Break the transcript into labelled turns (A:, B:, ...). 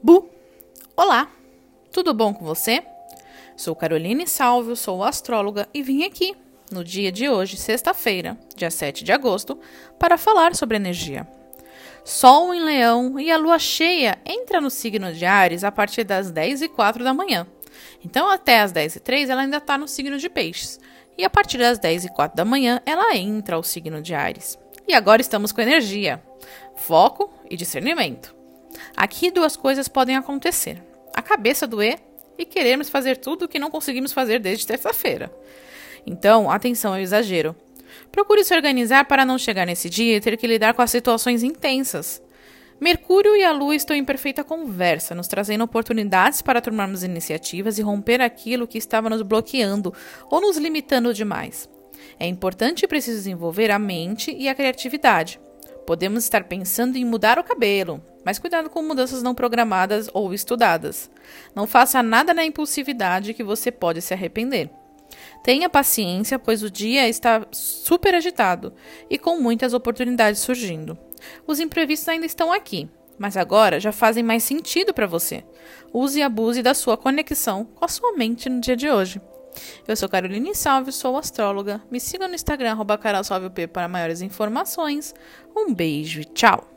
A: Bu! Olá! Tudo bom com você? Sou Caroline Salvio, sou astróloga e vim aqui, no dia de hoje, sexta-feira, dia 7 de agosto, para falar sobre energia. Sol em Leão e a lua cheia entra no signo de Ares a partir das 10 e 4 da manhã. Então, até as 10 e 3 ela ainda está no signo de Peixes. E a partir das 10 e 4 da manhã ela entra ao signo de Ares. E agora estamos com energia, foco e discernimento. Aqui duas coisas podem acontecer: a cabeça doer e queremos fazer tudo o que não conseguimos fazer desde terça-feira. Então, atenção ao exagero. Procure se organizar para não chegar nesse dia e ter que lidar com as situações intensas. Mercúrio e a Lua estão em perfeita conversa, nos trazendo oportunidades para tomarmos iniciativas e romper aquilo que estava nos bloqueando ou nos limitando demais. É importante e preciso desenvolver a mente e a criatividade. Podemos estar pensando em mudar o cabelo, mas cuidado com mudanças não programadas ou estudadas. Não faça nada na impulsividade que você pode se arrepender. Tenha paciência, pois o dia está super agitado e com muitas oportunidades surgindo. Os imprevistos ainda estão aqui, mas agora já fazem mais sentido para você. Use e abuse da sua conexão com a sua mente no dia de hoje. Eu sou Caroline Salve, sou astróloga. Me siga no Instagram, arroba para maiores informações. Um beijo e tchau!